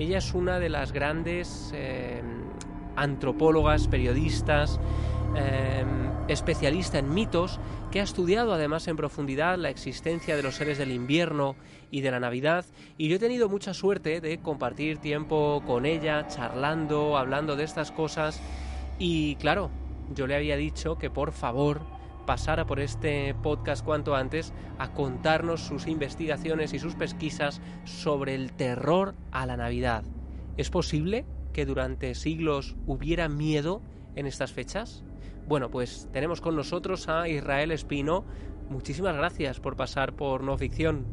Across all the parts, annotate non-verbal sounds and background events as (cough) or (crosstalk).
Ella es una de las grandes eh, antropólogas, periodistas, eh, especialista en mitos, que ha estudiado además en profundidad la existencia de los seres del invierno y de la Navidad. Y yo he tenido mucha suerte de compartir tiempo con ella, charlando, hablando de estas cosas. Y claro, yo le había dicho que por favor pasara por este podcast cuanto antes a contarnos sus investigaciones y sus pesquisas sobre el terror a la Navidad. ¿Es posible que durante siglos hubiera miedo en estas fechas? Bueno, pues tenemos con nosotros a Israel Espino. Muchísimas gracias por pasar por no ficción.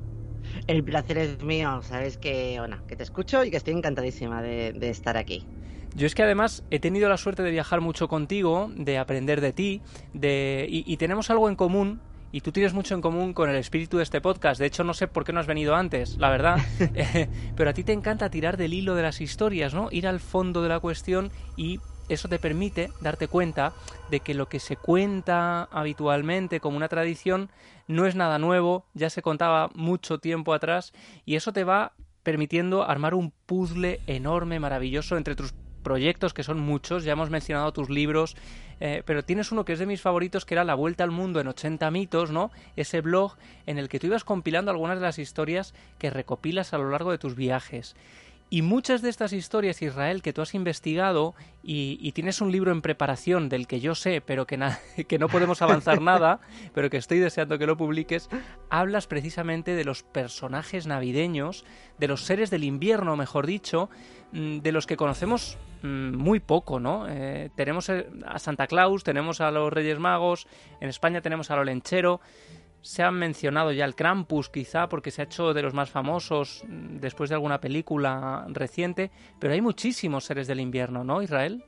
El placer es mío, sabes que, bueno, que te escucho y que estoy encantadísima de, de estar aquí. Yo es que además he tenido la suerte de viajar mucho contigo, de aprender de ti, de y, y, tenemos algo en común. Y tú tienes mucho en común con el espíritu de este podcast. De hecho, no sé por qué no has venido antes, la verdad. (laughs) Pero a ti te encanta tirar del hilo de las historias, ¿no? Ir al fondo de la cuestión y eso te permite darte cuenta de que lo que se cuenta habitualmente como una tradición no es nada nuevo, ya se contaba mucho tiempo atrás y eso te va permitiendo armar un puzzle enorme, maravilloso entre tus proyectos, que son muchos, ya hemos mencionado tus libros, eh, pero tienes uno que es de mis favoritos, que era La Vuelta al Mundo en 80 mitos, ¿no? Ese blog en el que tú ibas compilando algunas de las historias que recopilas a lo largo de tus viajes. Y muchas de estas historias, Israel, que tú has investigado y, y, tienes un libro en preparación del que yo sé, pero que, (laughs) que no podemos avanzar (laughs) nada, pero que estoy deseando que lo publiques, hablas precisamente de los personajes navideños, de los seres del invierno, mejor dicho, de los que conocemos mm, muy poco, ¿no? Eh, tenemos a Santa Claus, tenemos a los Reyes Magos, en España tenemos a lo lenchero, se han mencionado ya el Krampus, quizá porque se ha hecho de los más famosos después de alguna película reciente, pero hay muchísimos seres del invierno, ¿no, Israel?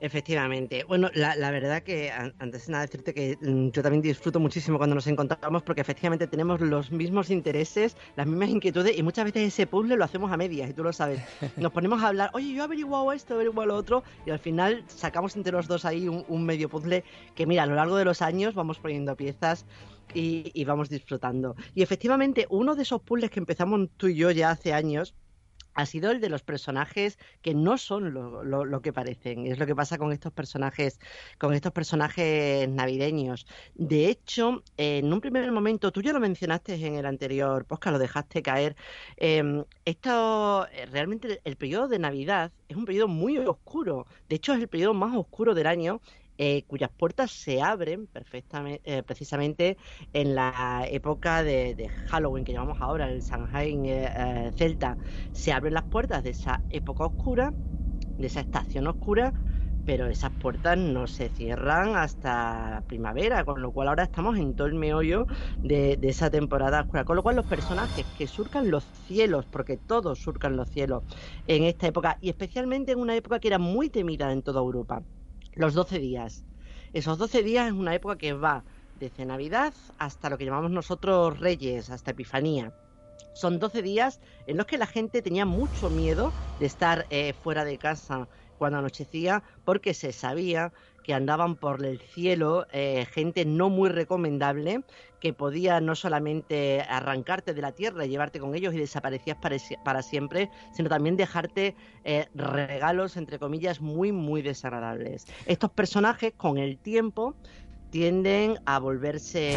Efectivamente. Bueno, la, la, verdad que antes de nada decirte que mm, yo también disfruto muchísimo cuando nos encontramos porque efectivamente tenemos los mismos intereses, las mismas inquietudes y muchas veces ese puzzle lo hacemos a medias y tú lo sabes. (laughs) Nos ponemos a hablar, oye, yo he averiguado esto, he averiguado lo otro y al final sacamos entre los dos ahí un, un medio puzzle que mira, a lo largo de los años vamos poniendo piezas y, y vamos disfrutando. Y efectivamente uno de esos puzzles que empezamos tú y yo ya hace años, ha sido el de los personajes que no son lo, que parecen. Es lo que pasa con estos personajes, con estos personajes navideños. De hecho, en un primer momento, tú ya lo mencionaste en el anterior podcast, lo dejaste caer. Eh, esto realmente el periodo de Navidad es un periodo muy oscuro. De hecho, es el periodo más oscuro del año eh, cuyas puertas se abren perfectamente, eh, precisamente en la época de, Halloween que llamamos ahora, el Samhain eh, celta. Se abren las puertas de esa época oscura, de esa estación oscura, pero esas puertas no se cierran hasta primavera, con lo cual ahora estamos en todo el meollo de esa temporada oscura. Con lo cual los personajes que surcan los cielos, porque todos surcan los cielos en esta época, y especialmente en una época que era muy temida en toda Europa los 12 días. Esos 12 días es una época que va desde Navidad hasta lo que llamamos nosotros Reyes, hasta Epifanía. Son 12 días en los que la gente tenía mucho miedo de estar eh, fuera de casa cuando anochecía porque se sabía que andaban por el cielo eh, gente no muy recomendable que podía no solamente arrancarte de la tierra y llevarte con ellos y desaparecías para, siempre, sino también dejarte eh, regalos, entre comillas, muy, muy desagradables. Estos personajes con el tiempo tienden a volverse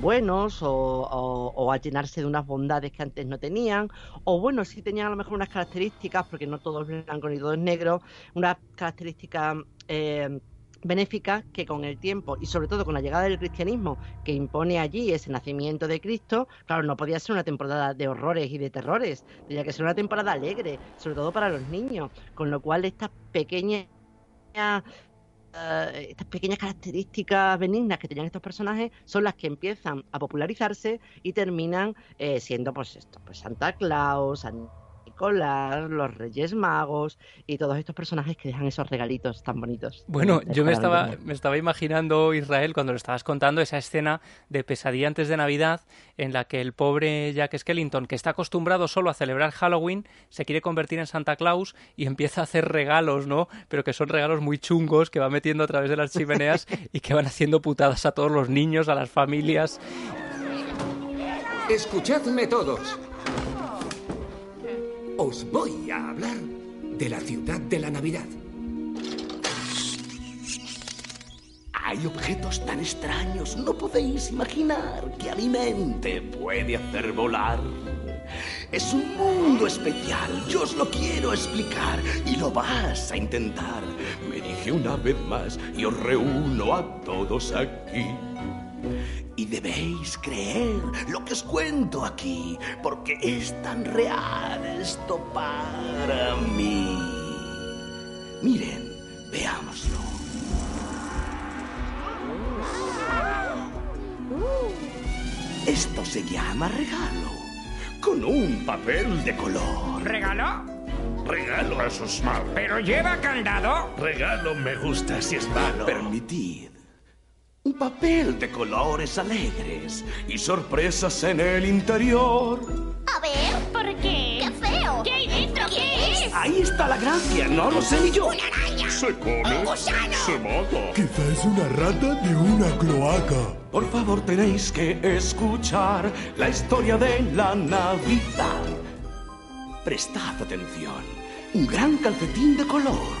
buenos o, a llenarse de unas bondades que antes no tenían, o bueno, sí tenían a lo mejor unas características, porque no todo es blanco ni todo es negro, unas características eh, benéficas que con el tiempo y sobre todo con la llegada del cristianismo que impone allí ese nacimiento de Cristo, claro, no podía ser una temporada de horrores y de terrores, tenía que ser una temporada alegre, sobre todo para los niños, con lo cual estas pequeñas Uh, estas pequeñas características benignas que tenían estos personajes son las que empiezan a popularizarse y terminan eh, siendo pues esto, pues Santa Claus, San escolar, los Reyes Magos y todos estos personajes que dejan esos regalitos tan bonitos. Bueno, yo me estaba, me estaba imaginando, Israel, cuando lo estabas contando, esa escena de pesadilla antes de Navidad en la que el pobre Jack Skellington, que está acostumbrado solo a celebrar Halloween, se quiere convertir en Santa Claus y empieza a hacer regalos, ¿no? Pero que son regalos muy chungos que va metiendo a través de las chimeneas y que van haciendo putadas a todos los niños, a las familias. Escuchadme todos. Os voy a hablar de la ciudad de la Navidad. Hay objetos tan extraños, no podéis imaginar que a mi mente puede hacer volar. Es un mundo especial, yo os lo quiero explicar y lo vas a intentar. Me dije una vez más y os reúno a todos aquí. Debéis creer lo que os cuento aquí, porque es tan real esto para mí. Miren, veámoslo. Esto se llama regalo, con un papel de color. ¿Regalo? Regalo, eso es malo. ¿Pero lleva candado? Regalo me gusta si es malo. Permitid. Un papel de colores alegres y sorpresas en el interior. A ver. ¿Por qué? ¡Qué feo! ¿Qué hay dentro? ¿Qué, es? Ahí está la gracia, no lo sé ni yo. ¡Una araña! Se come, ¡Un gusano! se mata. Quizá es una rata de una cloaca. Por favor, tenéis que escuchar la historia de la Navidad. Prestad atención. Un gran calcetín de color.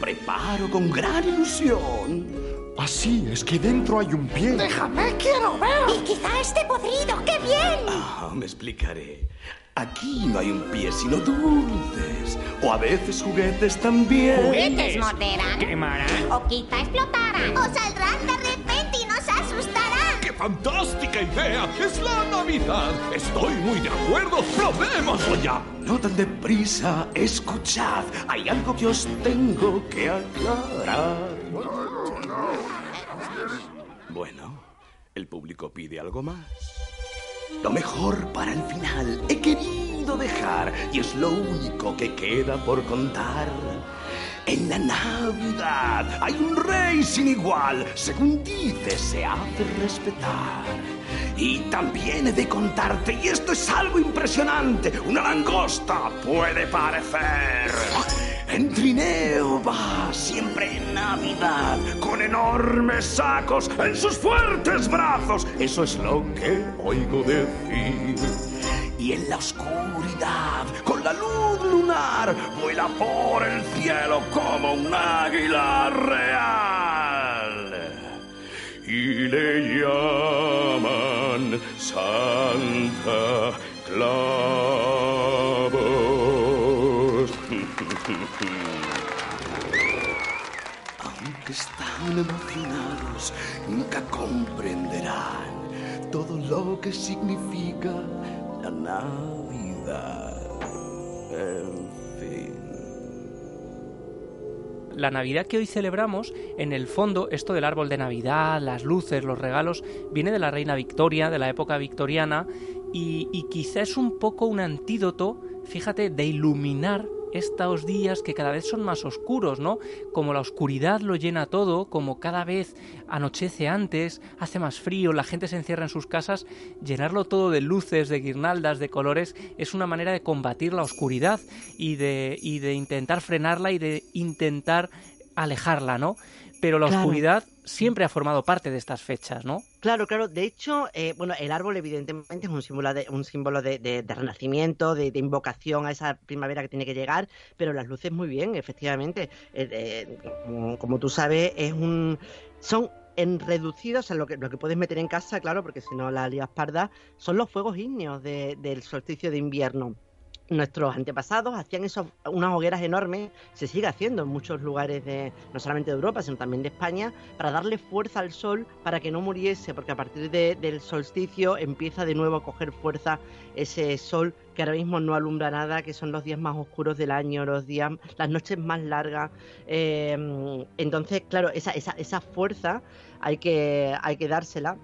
Preparo con gran ilusión. Así es que dentro hay un pie. ¡Déjame, quiero ver! Y quizá esté podrido. ¡Qué bien! Ah, me explicaré. Aquí no hay un pie, sino dulces. O a veces juguetes también. ¿Juguetes morderán? ¿Quemarán? ¿O quizá explotarán? ¿O saldrán de repente y nos asustarán? ¡Qué fantástica idea! ¡Es la Navidad! Estoy muy de acuerdo. ¡Probémoslo ya! No tan deprisa. Escuchad. Hay algo que os tengo que aclarar. Bueno, el público pide algo más. Lo mejor para el final he querido dejar y es lo único que queda por contar. En la Navidad hay un rey sin igual, según dice se hace respetar. Y también he de contarte, y esto es algo impresionante, una langosta puede parecer. En trineo va siempre en Navidad, con enormes sacos en sus fuertes brazos. Eso es lo que oigo decir. Y en la oscuridad, con la luz lunar, vuela por el cielo como un águila real. Y le llaman Santa Claus. Nunca comprenderán todo lo que significa la Navidad. En fin. La Navidad que hoy celebramos, en el fondo, esto del árbol de Navidad, las luces, los regalos, viene de la reina Victoria, de la época victoriana, y, y quizá es un poco un antídoto, fíjate, de iluminar estos días que cada vez son más oscuros, ¿no? Como la oscuridad lo llena todo, como cada vez anochece antes, hace más frío, la gente se encierra en sus casas, llenarlo todo de luces, de guirnaldas, de colores, es una manera de combatir la oscuridad y de, y de intentar frenarla y de intentar alejarla, ¿no? Pero la Claro. oscuridad siempre ha formado parte de estas fechas, ¿no? Claro, claro. De hecho, eh, bueno, el árbol evidentemente es un símbolo de, un símbolo de, renacimiento, de, de invocación a esa primavera que tiene que llegar, pero las luces muy bien, efectivamente. Eh, eh, como, tú sabes, es un son en reducidos, o sea, lo que, lo que puedes meter en casa, claro, porque si no la lías parda, son los fuegos ígneos de- del solsticio de invierno. Nuestros antepasados hacían esos, unas hogueras enormes, se sigue haciendo en muchos lugares de, no solamente de Europa, sino también de España, para darle fuerza al sol para que no muriese, porque a partir de- del solsticio empieza de nuevo a coger fuerza ese sol que ahora mismo no alumbra nada, que son los días más oscuros del año, los días, las noches más largas. Eh, entonces, claro, esa, esa, esa fuerza hay que, hay que dársela.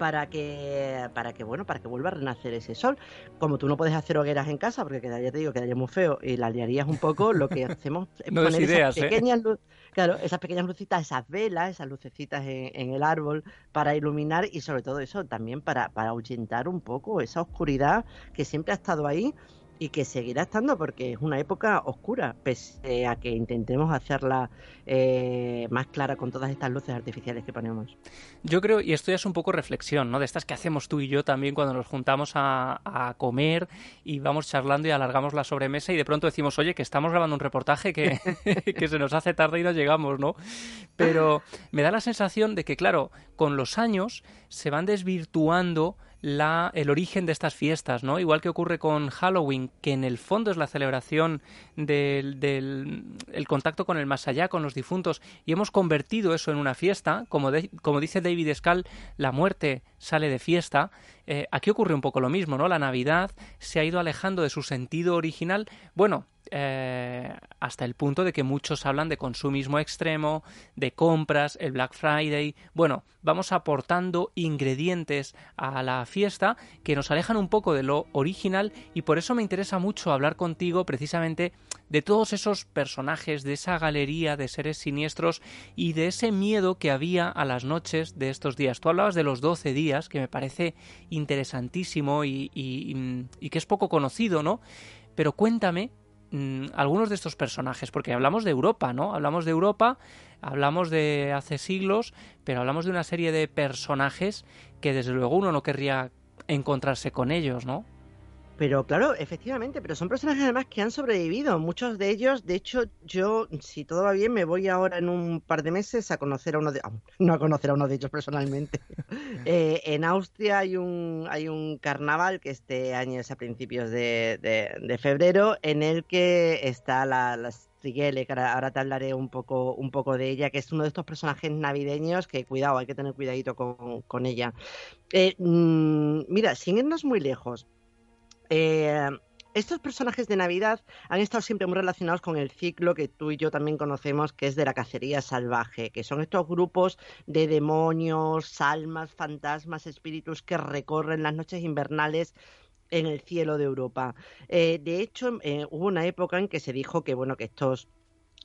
Para que para que bueno para que vuelva a renacer ese sol como tú no puedes hacer hogueras en casa porque quedaría te digo quedaría muy feo y la liarías un poco lo que (laughs) hacemos es No poner ideas, ¿eh? esas pequeñas lu- claro esas pequeñas lucitas esas velas esas lucecitas en, en el árbol para iluminar y sobre todo eso también para para ahuyentar un poco esa oscuridad que siempre ha estado ahí y que seguirá estando porque es una época oscura, pese a que intentemos hacerla eh, más clara con todas estas luces artificiales que ponemos. Yo creo, y esto ya es un poco reflexión, ¿no? De estas que hacemos tú y yo también cuando nos juntamos a, comer y vamos charlando y alargamos la sobremesa y de pronto decimos, oye, que estamos grabando un reportaje que, (laughs) que se nos hace tarde y no llegamos, ¿no? Pero me da la sensación de que, claro, con los años se van desvirtuando la, el origen de estas fiestas, ¿no? Igual que ocurre con Halloween, que en el fondo es la celebración del, del el contacto con el más allá, con los difuntos, y hemos convertido eso en una fiesta, como, de- como dice David Scal, la muerte sale de fiesta. Eh, aquí ocurre un poco lo mismo, ¿no? La Navidad se ha ido alejando de su sentido original. Bueno, eh, hasta el punto de que muchos hablan de consumismo extremo, de compras, el Black Friday. Bueno, vamos aportando ingredientes a la fiesta que nos alejan un poco de lo original y por eso me interesa mucho hablar contigo precisamente de todos esos personajes, de esa galería de seres siniestros y de ese miedo que había a las noches de estos días. Tú hablabas de los 12 días, que me parece interesantísimo y, y- que es poco conocido, ¿no? Pero cuéntame mm, algunos de estos personajes, porque hablamos de Europa, ¿no? Hablamos de Europa, hablamos de hace siglos, pero hablamos de una serie de personajes que desde luego uno no querría encontrarse con ellos, ¿no? Pero claro, efectivamente, pero son personajes además que han sobrevivido. Muchos de ellos, de hecho, yo, si todo va bien, me voy ahora en un par de meses a conocer a uno de, no a conocer a uno de ellos personalmente. (laughs) Eh, en Austria hay un hay un carnaval que este año es a principios de, de- de febrero, en el que está la, la que ahora, ahora te hablaré un poco un poco de ella, que es uno de estos personajes navideños que cuidado, hay que tener cuidadito con, con ella. Eh, mm, mira, sin irnos muy lejos. Eh, estos personajes de Navidad han estado siempre muy relacionados con el ciclo que tú y yo también conocemos, que es de la cacería salvaje, que son estos grupos de demonios, almas, fantasmas, espíritus que recorren las noches invernales en el cielo de Europa. Eh, de hecho, eh, hubo una época en que se dijo que bueno que estos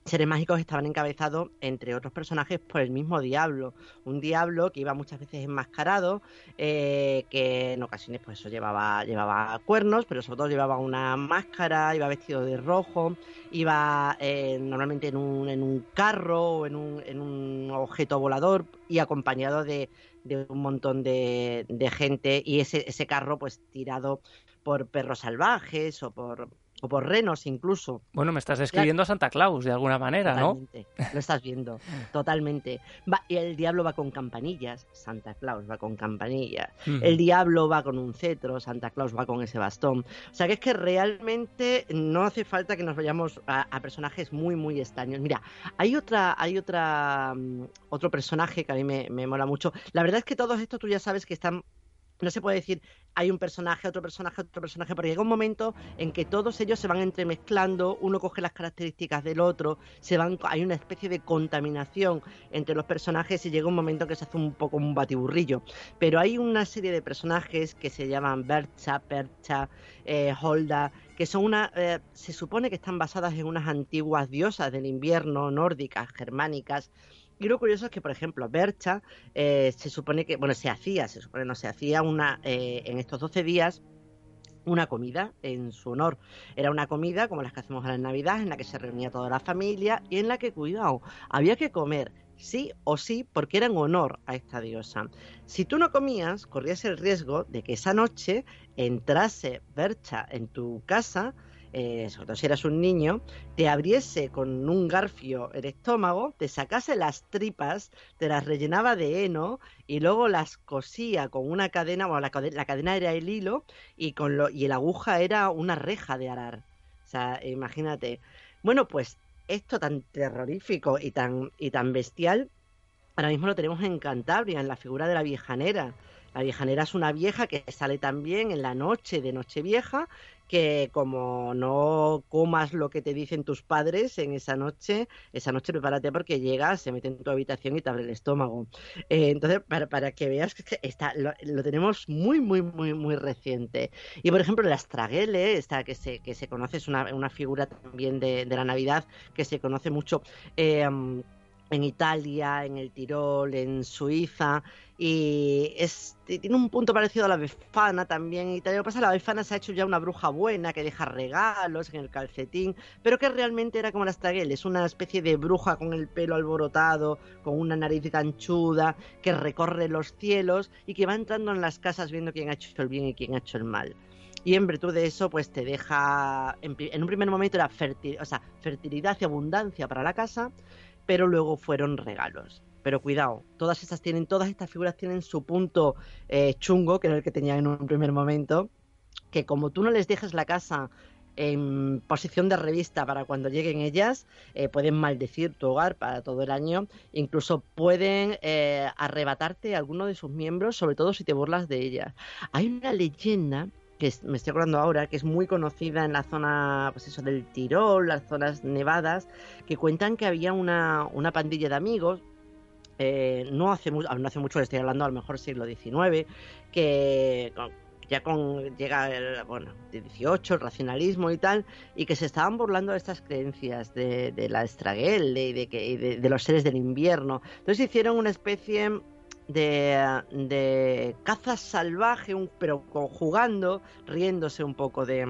seres mágicos estaban encabezados, entre otros personajes, por el mismo diablo. Un diablo que iba muchas veces enmascarado, eh, que en ocasiones pues eso llevaba, llevaba cuernos, pero sobre todo llevaba una máscara, iba vestido de rojo, iba eh, normalmente en un, en un carro o en un, en un objeto volador y acompañado de, de un montón de, de gente y ese, ese carro pues tirado por perros salvajes o por, o por renos incluso. Bueno, me estás describiendo a Santa Claus de alguna manera, ¿no? Totalmente. Lo estás viendo, (laughs) totalmente. Va, y el diablo va con campanillas, Santa Claus va con campanillas. Ujú. El diablo va con un cetro, Santa Claus va con ese bastón. O sea que es que realmente no hace falta que nos vayamos a, a personajes muy, muy extraños. Mira, hay otra, hay otra, mm, otro personaje que a mí me, me mola mucho. La verdad es que todos estos tú ya sabes que están no se puede decir hay un personaje, otro personaje, otro personaje, porque llega un momento en que todos ellos se van entremezclando, uno coge las características del otro, se van, hay una especie de contaminación entre los personajes y llega un momento que se hace un poco un batiburrillo. Pero hay una serie de personajes que se llaman Bercha, Percha, eh, Holda, que son una, eh, se supone que están basadas en unas antiguas diosas del invierno nórdicas, germánicas, y lo curioso es que, por ejemplo, Bercha eh, se supone que, bueno, se hacía, se supone no se hacía una, eh, en estos 12 días una comida en su honor. Era una comida como las que hacemos ahora en Navidad, en la que se reunía toda la familia y en la que, cuidado, había que comer sí o sí porque era en honor a esta diosa. Si tú no comías, corrías el riesgo de que esa noche entrase Bercha en tu casa eh, sobre todo si eras un niño, te abriese con un garfio el estómago, te sacase las tripas, te las rellenaba de heno y luego las cosía con una cadena, bueno, la, la cadena era el hilo y, con lo, y la aguja era una reja de arar. O sea, imagínate. Bueno, pues esto tan terrorífico y tan, y tan bestial, ahora mismo lo tenemos en Cantabria, en la figura de la viejanera. La viejanera es una vieja que sale también en la noche de Nochevieja, que como no comas lo que te dicen tus padres en esa noche, esa noche prepárate porque llegas, se mete en tu habitación y te abre el estómago. Eh, entonces, para, para, que veas que está, lo, tenemos muy, muy, muy, muy reciente. Y por ejemplo, la Astraguele, esta que se, que se conoce, es una, una figura también de, de, la Navidad que se conoce mucho. Eh, en Italia, en el Tirol, en Suiza, y es, tiene un punto parecido a la Befana también. En Italia, lo que pasa la Befana se ha hecho ya una bruja buena que deja regalos en el calcetín, pero que realmente era como la Straguel, es una especie de bruja con el pelo alborotado, con una nariz ganchuda, que recorre los cielos y que va entrando en las casas viendo quién ha hecho el bien y quién ha hecho el mal y en virtud de eso pues te deja en, un primer momento era fertil, fertilidad y abundancia para la casa pero luego fueron regalos. Pero cuidado, todas estas tienen, todas estas figuras tienen su punto eh, chungo, que era el que tenían en un primer momento, que como tú no les dejes la casa en posición de revista para cuando lleguen ellas, eh, pueden maldecir tu hogar para todo el año, incluso pueden eh, arrebatarte alguno de sus miembros, sobre todo si te burlas de ellas. Hay una leyenda que me estoy acordando ahora, que es muy conocida en la zona, pues eso, del Tirol, las zonas nevadas, que cuentan que había una, una pandilla de amigos, eh, no, hace no hace mucho, estoy hablando a lo mejor siglo XIX, que ya con llega el, bueno, de 18, el racionalismo y tal, y que se estaban burlando de estas creencias de, de la estraguel de, de, de, de los seres del invierno. Entonces hicieron una especie de, de caza salvaje, pero jugando, riéndose un poco de,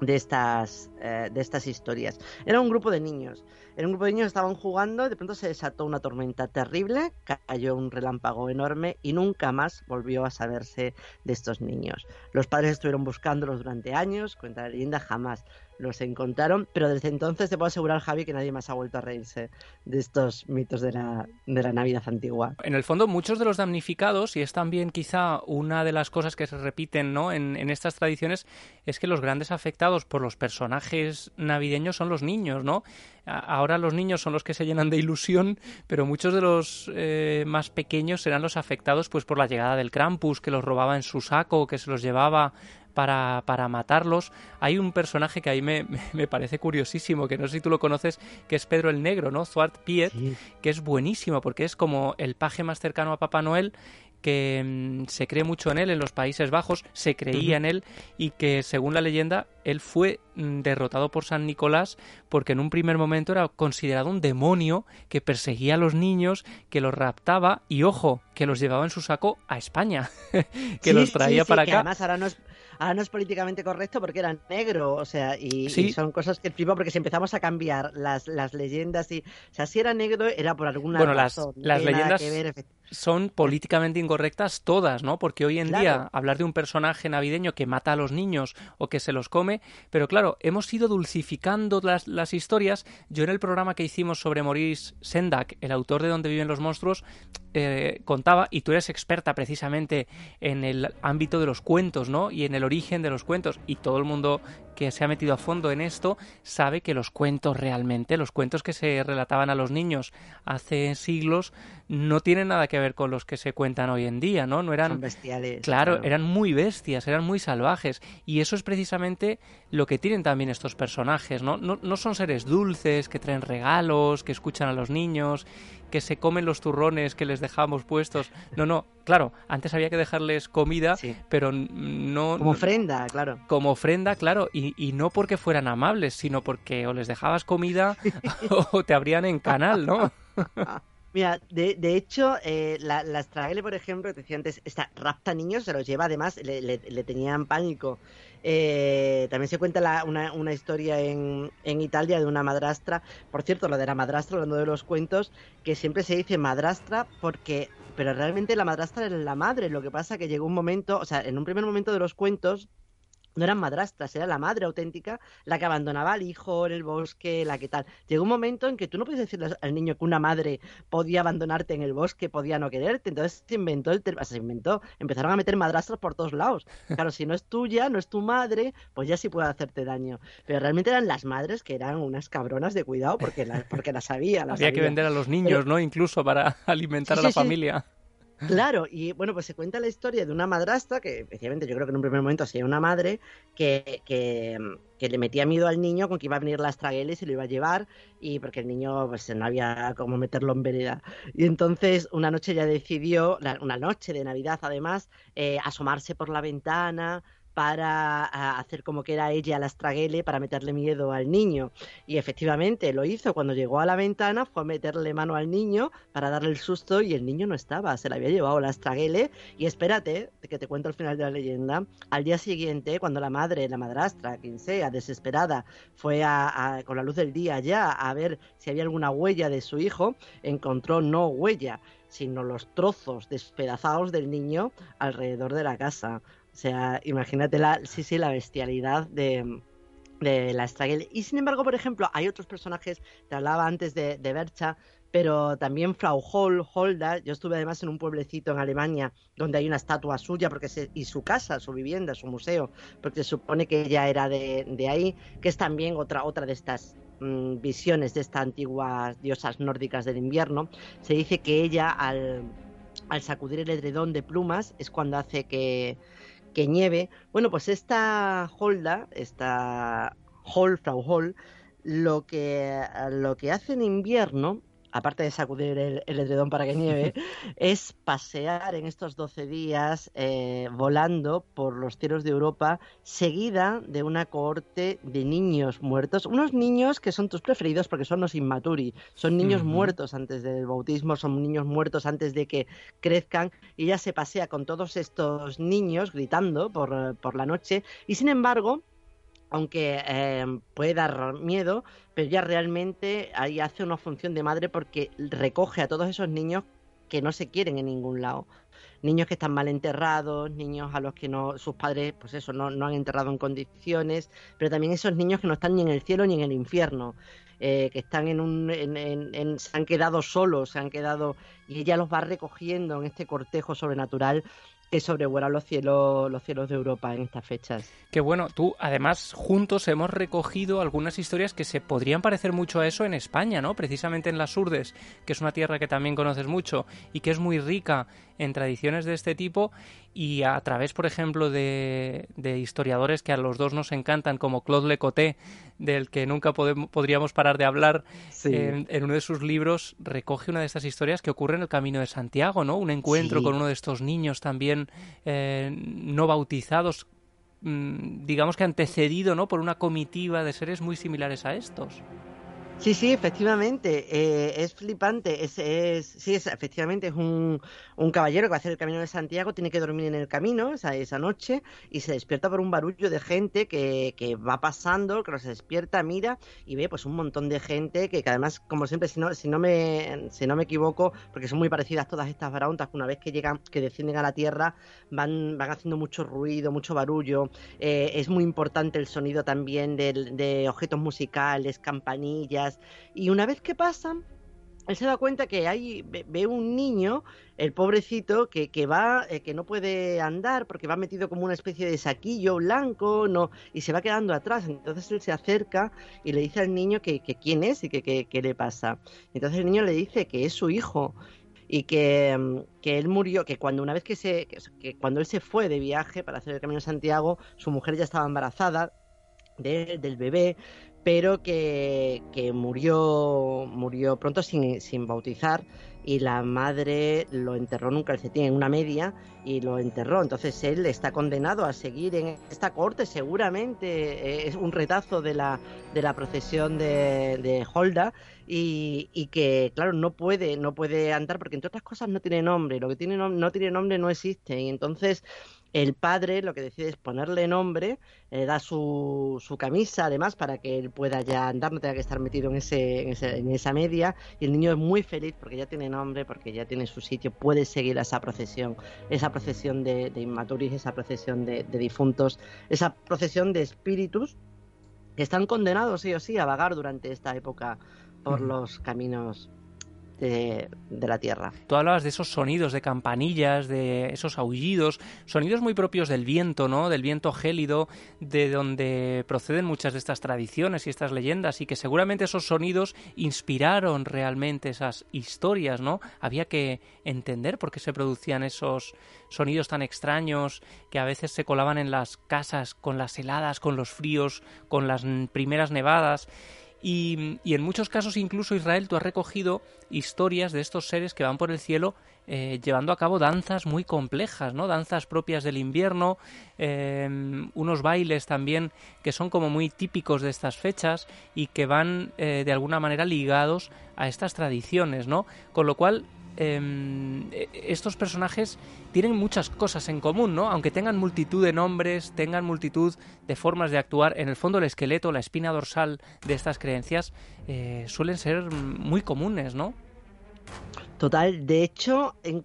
de estas, eh, de estas historias. Era un grupo de niños. Era un grupo de niños estaban jugando, de pronto se desató una tormenta terrible, cayó un relámpago enorme y nunca más volvió a saberse de estos niños. Los padres estuvieron buscándolos durante años, cuenta la leyenda, jamás los encontraron, pero desde entonces te puedo asegurar, Javi, que nadie más ha vuelto a reírse de estos mitos de la, de la Navidad antigua. En el fondo, muchos de los damnificados, y es también quizá una de las cosas que se repiten ¿no? en, en estas tradiciones, es que los grandes afectados por los personajes navideños son los niños, ¿no? Ahora los niños son los que se llenan de ilusión, pero muchos de los eh, más pequeños serán los afectados pues por la llegada del Krampus, que los robaba en su saco, que se los llevaba para, para, matarlos. Hay un personaje que ahí me, (laughs) me, parece curiosísimo, que no sé si tú lo conoces, que es Pedro el Negro, ¿no? Zwart Piet, sí. que es buenísimo porque es como el paje más cercano a Papá Noel que mmm, se cree mucho en él en los Países Bajos, se creía en él y que según la leyenda él fue mmm, derrotado por San Nicolás porque en un primer momento era considerado un demonio que perseguía a los niños, que los raptaba y ojo, que los llevaba en su saco a España, (laughs) que sí, los traía sí, para acá. además ahora no es ahora no es políticamente correcto porque era negro, o sea, y, sí. y son cosas que flipo porque si empezamos a cambiar las, las leyendas y, o sea, si era negro era por alguna bueno, razón. Las, las leyendas ver, son políticamente incorrectas todas, ¿no? Porque hoy en claro. día hablar de un personaje navideño que mata a los niños o que se los come, pero claro, hemos ido dulcificando las, las historias. Yo en el programa que hicimos sobre Maurice Sendak, el autor de Donde viven los monstruos, eh, contaba, y tú eres experta precisamente en el ámbito de los cuentos, ¿no? Y en el origen de los cuentos, y todo el mundo que se ha metido a fondo en esto sabe que los cuentos realmente, los cuentos que se relataban a los niños hace siglos, no tienen nada que ver con los que se cuentan hoy en día, ¿no? No eran Son bestiales. Claro, claro, eran muy bestias, eran muy salvajes y eso es precisamente lo que tienen también estos personajes, ¿no? No, no son seres dulces que traen regalos, que escuchan a los niños, que se comen los turrones que les dejamos puestos. No, no, claro, antes había que dejarles comida, sí. pero no... Como ofrenda, claro. Como ofrenda, claro, y, y, no porque fueran amables, sino porque o les dejabas comida (laughs) (laughs) o te abrían en canal, ¿no? (laughs) Mira, de, de hecho, eh, la, la Straggle, por ejemplo, te decía antes, esta rapta niños, se los lleva además, le, tenían pánico. Eh, también se cuenta una, una, historia en, en, Italia de una madrastra. Por cierto, lo de la madrastra, hablando de los cuentos, que siempre se dice madrastra porque. Pero realmente la madrastra era la madre. Lo que pasa que llegó un momento, o sea, en un primer momento de los cuentos, no eran madrastras, era la madre auténtica la que abandonaba al hijo en el bosque, la que tal. Llegó un momento en que tú no puedes decirle al niño que una madre podía abandonarte en el bosque, podía no quererte. Entonces se inventó el se inventó, empezaron a meter madrastras por todos lados. Claro, si no es tuya, no es tu madre, pues ya sí puede hacerte daño. Pero realmente eran las madres que eran unas cabronas de cuidado porque las porque las sabía. Las Había que vender a los niños, Pero... ¿no? Incluso para (laughs) alimentar sí, a la sí, familia. Claro, y bueno, pues se cuenta la historia de una madrastra, que efectivamente yo creo que en un primer momento sería una madre, que, que, que le metía miedo al niño con que iba a venir las tragueles y lo iba a llevar, y porque el niño pues no había cómo meterlo en vereda. Y entonces una noche ya decidió, la- una noche de Navidad además, eh, asomarse por la ventana para a, hacer como que era ella la estraguele para meterle miedo al niño. Y efectivamente lo hizo. Cuando llegó a la ventana fue a meterle mano al niño para darle el susto y el niño no estaba, se le había llevado la estraguele. Y espérate, que te cuento el final de la leyenda. Al día siguiente, cuando la madre, la madrastra, quien sea, desesperada, fue a- con la luz del día ya a ver si había alguna huella de su hijo, encontró no huella, sino los trozos despedazados del niño alrededor de la casa. O sea, imagínate la, sí, sí, la bestialidad de, de la Stragel. Y sin embargo, por ejemplo, hay otros personajes, te hablaba antes de, de Bercha, pero también Frau Hol, Holda. Yo estuve además en un pueblecito en Alemania donde hay una estatua suya porque y su casa, su vivienda, su museo, porque se supone que ella era de, de ahí, que es también otra, otra de estas mm, visiones de estas antiguas diosas nórdicas del invierno. Se dice que ella al, al sacudir el edredón de plumas es cuando hace que, que nieve. Bueno, pues esta Holda, esta Hol, Frau Hol, lo que, lo que hace en invierno, aparte de sacudir el, el edredón para que nieve, (laughs) es pasear en estos 12 días eh, volando por los cielos de Europa, seguida de una cohorte de niños muertos. Unos niños que son tus preferidos porque son los inmaturi, son niños muertos antes del bautismo, son niños muertos antes de que crezcan y ella se pasea con todos estos niños gritando por, por la noche. Y sin embargo aunque eh, puede dar miedo, pero ya realmente ahí hace una función de madre porque recoge a todos esos niños que no se quieren en ningún lado. Niños que están mal enterrados, niños a los que no, sus padres, pues eso, no, no han enterrado en condiciones, pero también esos niños que no están ni en el cielo ni en el infierno, eh, que están en un, en- en- en- se han quedado solos, se han quedado, y ella los va recogiendo en este cortejo sobrenatural que sobrevuela los cielos, los cielos de Europa en estas fechas. Que bueno, tú además juntos hemos recogido algunas historias que se podrían parecer mucho a eso en España, ¿no? Precisamente en las Urdes, que es una tierra que también conoces mucho y que es muy rica en tradiciones de este tipo y a través, por ejemplo, de, de historiadores que a los dos nos encantan, como Claude Lecoté, del que nunca podríamos parar de hablar, Sí. en, en uno de sus libros recoge una de estas historias que ocurre en el Camino de Santiago, ¿no? Un encuentro Sí. con uno de estos niños también eh, no bautizados, mm, digamos que antecedido, ¿no? Por una comitiva de seres muy similares a estos. Sí, sí, efectivamente, eh, es flipante, es, sí, es, efectivamente es un, caballero que va a hacer el camino de Santiago, tiene que dormir en el camino esa, noche y se despierta por un barullo de gente que, va pasando, que se despierta, mira y ve pues un montón de gente que, además, como siempre, si no, si no me, si no me equivoco, porque son muy parecidas todas estas barauntas, una vez que llegan, que descienden a la tierra, van, van haciendo mucho ruido, mucho barullo, eh, es muy importante el sonido también del- de objetos musicales, campanillas, y una vez que pasan, él se da cuenta que hay, ve, un niño, el pobrecito, que, que va, eh, que no puede andar porque va metido como una especie de saquillo blanco, no, y se va quedando atrás. Entonces él se acerca y le dice al niño que, que quién es y que, que- qué le pasa. Entonces el niño le dice que es su hijo y que, mm, que él murió, que cuando una vez que se, que, que cuando él se fue de viaje para hacer el Camino de Santiago, su mujer ya estaba embarazada de- del bebé, pero que, que murió, murió pronto sin, sin bautizar y la madre lo enterró en un calcetín, en una media, y lo enterró. Entonces él está condenado a seguir en esta corte, seguramente eh, es un retazo de la, de la procesión de, de Holda, y, y que, claro, no puede, no puede andar porque entre otras cosas no tiene nombre, lo que tiene nom- no tiene nombre no existe, y entonces el padre lo que decide es ponerle nombre, le da su, su camisa además para que él pueda ya andar, no tenga que estar metido en, ese, en, ese- en esa media, y el niño es muy feliz porque ya tiene nombre, porque ya tiene su sitio, puede seguir a esa procesión, esa procesión de, de inmaturis, esa procesión de, de difuntos, esa procesión de espíritus que están condenados sí o sí a vagar durante esta época por los caminos de, la Tierra. Tú hablabas de esos sonidos de campanillas, de esos aullidos, sonidos muy propios del viento, ¿no? Del viento gélido, de donde proceden muchas de estas tradiciones y estas leyendas, y que seguramente esos sonidos inspiraron realmente esas historias, ¿no? Había que entender por qué se producían esos sonidos tan extraños que a veces se colaban en las casas con las heladas, con los fríos, con las primeras nevadas. Y, en muchos casos incluso Israel tú has recogido historias de estos seres que van por el cielo eh, llevando a cabo danzas muy complejas, ¿no? Danzas propias del invierno, em, unos bailes también que son como muy típicos de estas fechas y que van eh, de alguna manera ligados a estas tradiciones, ¿no? Con lo cual Em, e, estos personajes tienen muchas cosas en común, ¿no? Aunque tengan multitud de nombres, tengan multitud de formas de actuar, en el fondo el esqueleto, la espina dorsal de estas creencias eh, suelen ser muy comunes, ¿no? Total, de hecho, en,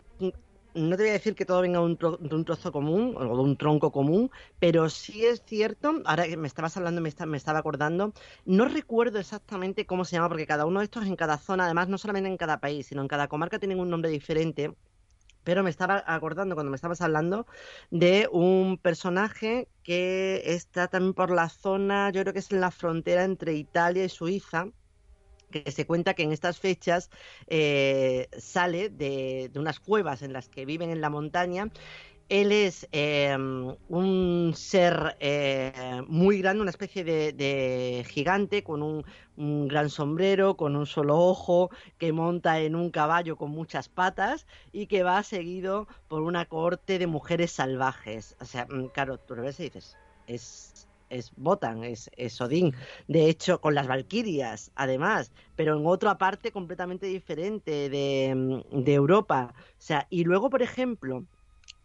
no te voy a decir que todo venga de un, trozo común o de un tronco común, pero sí es cierto, ahora que me estabas hablando, me, me estaba acordando, no recuerdo exactamente cómo se llama, porque cada uno de estos en cada zona, además no solamente en cada país, sino en cada comarca tienen un nombre diferente. Pero me estaba acordando cuando me estabas hablando de un personaje que está también por la zona, yo creo que es en la frontera entre Italia y Suiza, que se cuenta que en estas fechas eh, sale de, unas cuevas en las que viven en la montaña. Él es em, un ser eh, muy grande, una especie de, gigante con un, un, gran sombrero, con un solo ojo, que monta en un caballo con muchas patas y que va seguido por una corte de mujeres salvajes. O sea, mm, claro, tú lo ves y dices, es es Botan, es, es Odín. De hecho, con las Valquirias, además, pero en otra parte completamente diferente de, de Europa. O sea, y luego, por ejemplo,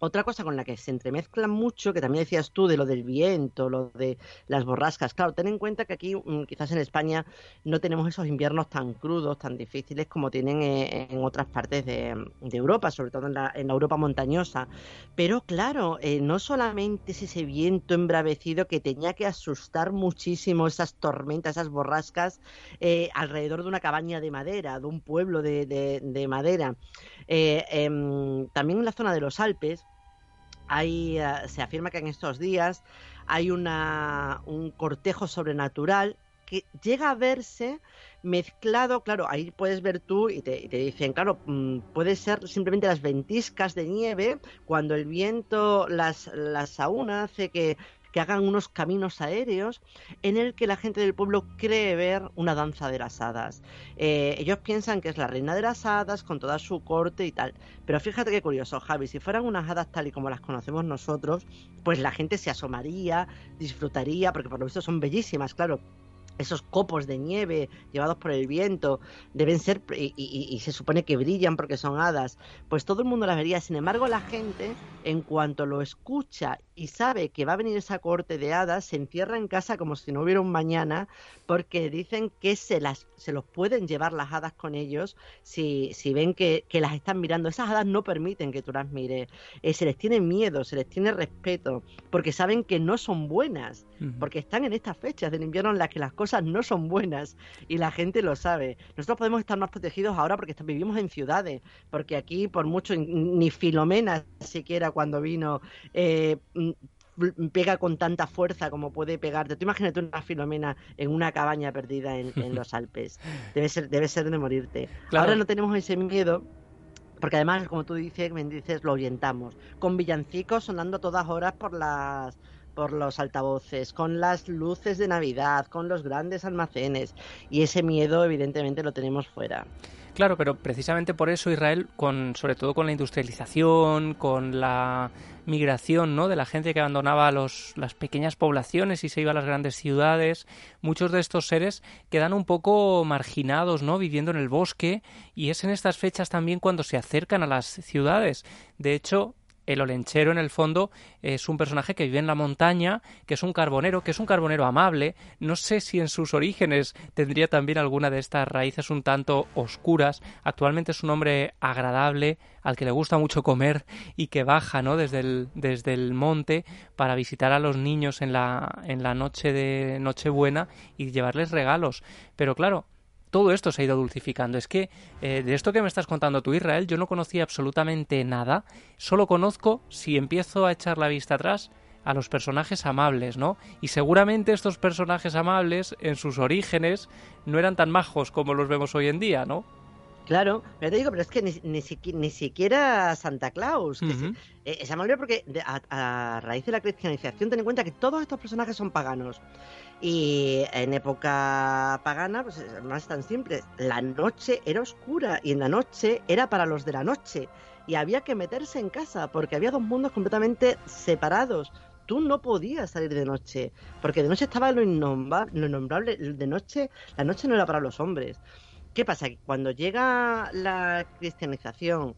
otra cosa con la que se entremezclan mucho, que también decías tú, de lo del viento, lo de las borrascas. Claro, ten en cuenta que aquí, mm, quizás en España, no tenemos esos inviernos tan crudos, tan difíciles como tienen eh, en otras partes de, Europa, sobre todo en la, Europa montañosa. Pero claro, eh, no solamente es ese viento embravecido que tenía que asustar muchísimo esas tormentas, esas borrascas eh, alrededor de una cabaña de madera, de un pueblo de, madera. Em, también en la zona de los Alpes, hay, eh, se afirma que en estos días hay una, un cortejo sobrenatural que llega a verse mezclado, claro, ahí puedes ver tú y te, te, dicen, claro, mm, puede ser simplemente las ventiscas de nieve, cuando el viento las, las aúna, hace que que hagan unos caminos aéreos en el que la gente del pueblo cree ver una danza de las hadas. Eh, ellos piensan que es la reina de las hadas con toda su corte y tal. Pero fíjate qué curioso, Javi, si fueran unas hadas tal y como las conocemos nosotros, pues la gente se asomaría, disfrutaría, porque por lo visto son bellísimas, claro esos copos de nieve llevados por el viento deben ser y, se supone que brillan porque son hadas. Pues todo el mundo las vería. Sin embargo la gente en cuanto lo escucha y sabe que va a venir esa corte de hadas se encierra en casa como si no hubiera un mañana porque dicen que se las se los pueden llevar las hadas con ellos si, si ven que, que las están mirando. Esas hadas no permiten que tú las mires. Eh, se les tiene miedo se les tiene respeto porque saben que no son buenas porque están en estas fechas del invierno en las que las cosas cosas no son buenas y la gente lo sabe. Nosotros podemos estar más protegidos ahora porque vivimos en ciudades, porque aquí por mucho ni Filomena siquiera cuando vino eh, mm, pega con tanta fuerza como puede pegarte. Tú imagínate una Filomena en una cabaña perdida en, los (laughs) Alpes. Debe ser, debe ser de morirte. Ahora no tenemos ese miedo porque además, como tú dices, me dices, lo orientamos. Con villancicos sonando todas horas por las por los altavoces, con las luces de Navidad, con los grandes almacenes y ese miedo evidentemente lo tenemos fuera. Claro, pero precisamente por eso Israel, con, sobre todo con la industrialización, con la migración ¿no? de la gente que abandonaba los, las pequeñas poblaciones y se iba a las grandes ciudades, muchos de estos seres quedan un poco marginados, ¿no? viviendo en el bosque, y es en estas fechas también cuando se acercan a las ciudades. De hecho, el olenchero en el fondo es un personaje que vive en la montaña, que es un carbonero, que es un carbonero amable. No sé si en sus orígenes tendría también alguna de estas raíces un tanto oscuras. Actualmente es un hombre agradable, al que le gusta mucho comer y que baja ¿no? desde, el, desde el monte para visitar a los niños en la, en la noche de Nochebuena y llevarles regalos. Pero claro, todo esto se ha ido dulcificando. Es que eh, de esto que me estás contando tú, Israel, yo no conocía absolutamente nada. Solo conozco, si empiezo a echar la vista atrás, a los personajes amables, ¿no? Y seguramente estos personajes amables, en sus orígenes, no eran tan majos como los vemos hoy en día, ¿no? Claro, pero te digo, pero es que ni, ni, ni siquiera Santa Claus. que se- eh, amable porque de- a, a raíz de la cristianización, ten en cuenta que todos estos personajes son paganos. Y en época pagana, pues es más tan simple. La noche era oscura y en la noche era para los de la noche. Y había que meterse en casa porque había dos mundos completamente separados. Tú no podías salir de noche, porque de noche estaba lo, lo innombrable. De noche, la noche no era para los hombres. ¿Qué pasa? Cuando llega la cristianización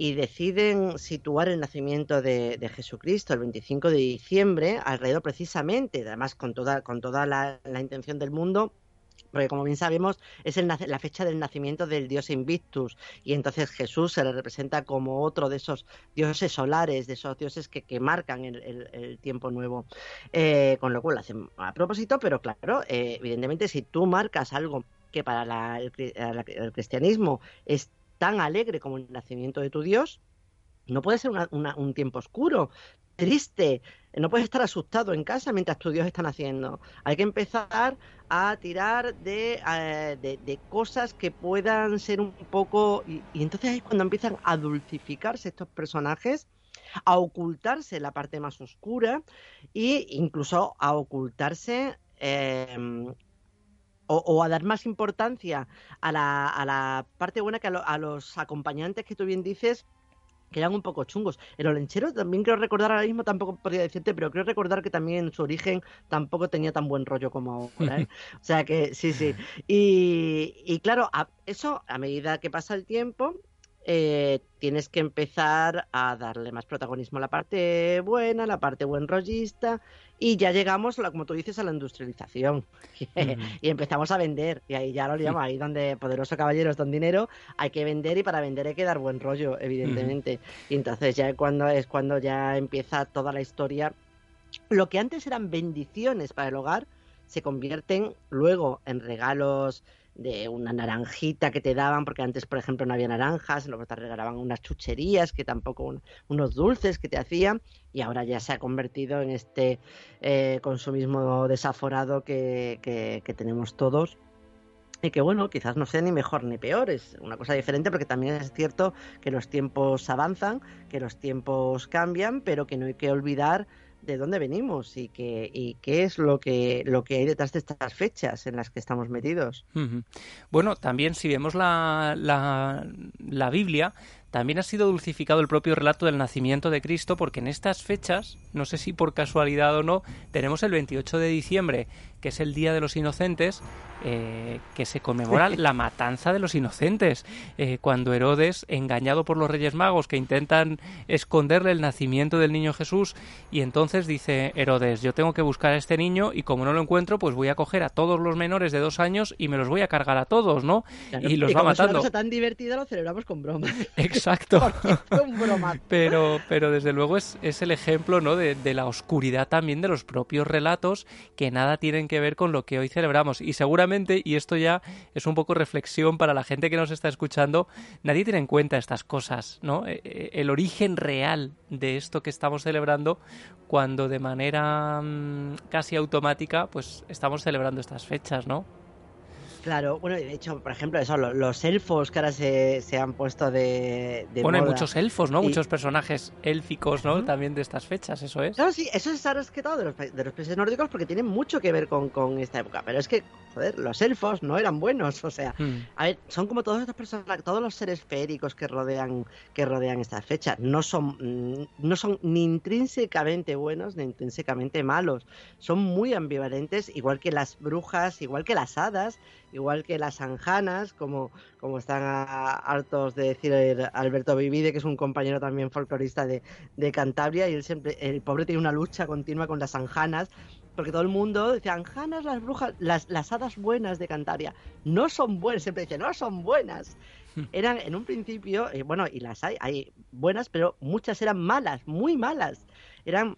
y deciden situar el nacimiento de, de Jesucristo el 25 de diciembre, alrededor precisamente, además con toda, con toda la, intención del mundo, porque como bien sabemos es el la fecha del nacimiento del dios Invictus y entonces Jesús se le representa como otro de esos dioses solares, de esos dioses que, que marcan el, el- tiempo nuevo. Eh, con lo cual lo hacen a propósito, pero claro, eh, evidentemente si tú marcas algo que para la- el cristianismo es tan alegre como el nacimiento de tu Dios, no puede ser un tiempo oscuro, triste, no puedes estar asustado en casa mientras tu Dios está naciendo. Hay que empezar a tirar de, eh, de, de cosas que puedan ser un poco... Y, entonces es cuando empiezan a dulcificarse estos personajes a ocultarse la parte más oscura e incluso a ocultarse eh, o, o a dar más importancia a la, a la parte buena que a, lo- a los acompañantes que tú bien dices que eran un poco chungos. El olenchero también creo recordar ahora mismo, tampoco podría decirte, pero creo recordar que también en su origen tampoco tenía tan buen rollo como ahora. ¿eh? (laughs) O sea que sí, sí. Y, y claro, a- eso a medida que pasa el tiempo, eh, tienes que empezar a darle más protagonismo a la parte buena, la parte buen rollista, y ya llegamos, como tú dices, a la industrialización. (laughs) y empezamos a vender, y ahí ya lo llamo, ahí donde poderoso caballero es don dinero, hay que vender y para vender hay que dar buen rollo, evidentemente. Y entonces ya cuando es cuando ya empieza toda la historia. Lo que antes eran bendiciones para el hogar se convierten luego en regalos de una naranjita que te daban, porque antes, por ejemplo, no había naranjas, luego te regalaban unas chucherías que tampoco, un- unos dulces que te hacían, y ahora ya se ha convertido en este eh, consumismo desaforado que, que- que tenemos todos. Y que bueno, quizás no sea ni mejor ni peor, es una cosa diferente porque también es cierto que los tiempos avanzan, que los tiempos cambian, pero que no hay que olvidar de dónde venimos y que y qué es lo que lo que hay detrás de estas fechas en las que estamos metidos. Bueno, también si vemos la, la, la Biblia, también ha sido dulcificado el propio relato del nacimiento de Cristo, porque en estas fechas, no sé si por casualidad o no, tenemos el 28 de diciembre, que es el Día de los Inocentes, eh, que se conmemora la matanza de los inocentes, eh, cuando Herodes, engañado por los Reyes Magos, que intentan esconderle el nacimiento del niño Jesús, y entonces dice Herodes, yo tengo que buscar a este niño y como no lo encuentro, pues voy a coger a todos los menores de dos años y me los voy a cargar a todos, ¿no? Claro, Y los va como es una matando. cosa tan divertida lo celebramos con bromas. (laughs) Exacto. (laughs) Pero, pero desde luego es, es el ejemplo ¿no? de, de la oscuridad también de los propios relatos que nada tienen que ver con lo que hoy celebramos. Y seguramente, y esto ya es un poco reflexión para la gente que nos está escuchando, nadie tiene en cuenta estas cosas, ¿no? Eh, eh, El origen real de esto que estamos celebrando cuando de manera mm, casi automática pues estamos celebrando estas fechas, ¿no? Claro, bueno, de hecho, por ejemplo, eso, lo- los elfos que ahora se, se han puesto de, de bueno, hay moda. muchos elfos, ¿no? Y- Muchos personajes élficos, ¿no? También de estas fechas, eso es. Claro, sí, eso es ahora rescatado de los, de los países nórdicos porque tiene mucho que ver con, con esta época. Pero es que, joder, los elfos no eran buenos. O sea, Mm. a ver, son como todos estos personajes, todos los seres féricos que rodean, que rodean esta fecha. No son, mm, no son ni intrínsecamente buenos ni intrínsecamente malos. Son muy ambivalentes, igual que las brujas, igual que las hadas, igual que las anjanas, como, como están a- hartos de decir Alberto Vivide, que es un compañero también folclorista de, de Cantabria, y él siempre, el pobre tiene una lucha continua con las anjanas, porque todo el mundo dice, anjanas, las brujas, las, las hadas buenas de Cantabria, no son buenas, siempre dice, no son buenas. (laughs) Eran en un principio, eh, bueno, y las hay, hay buenas, pero muchas eran malas, muy malas. Eran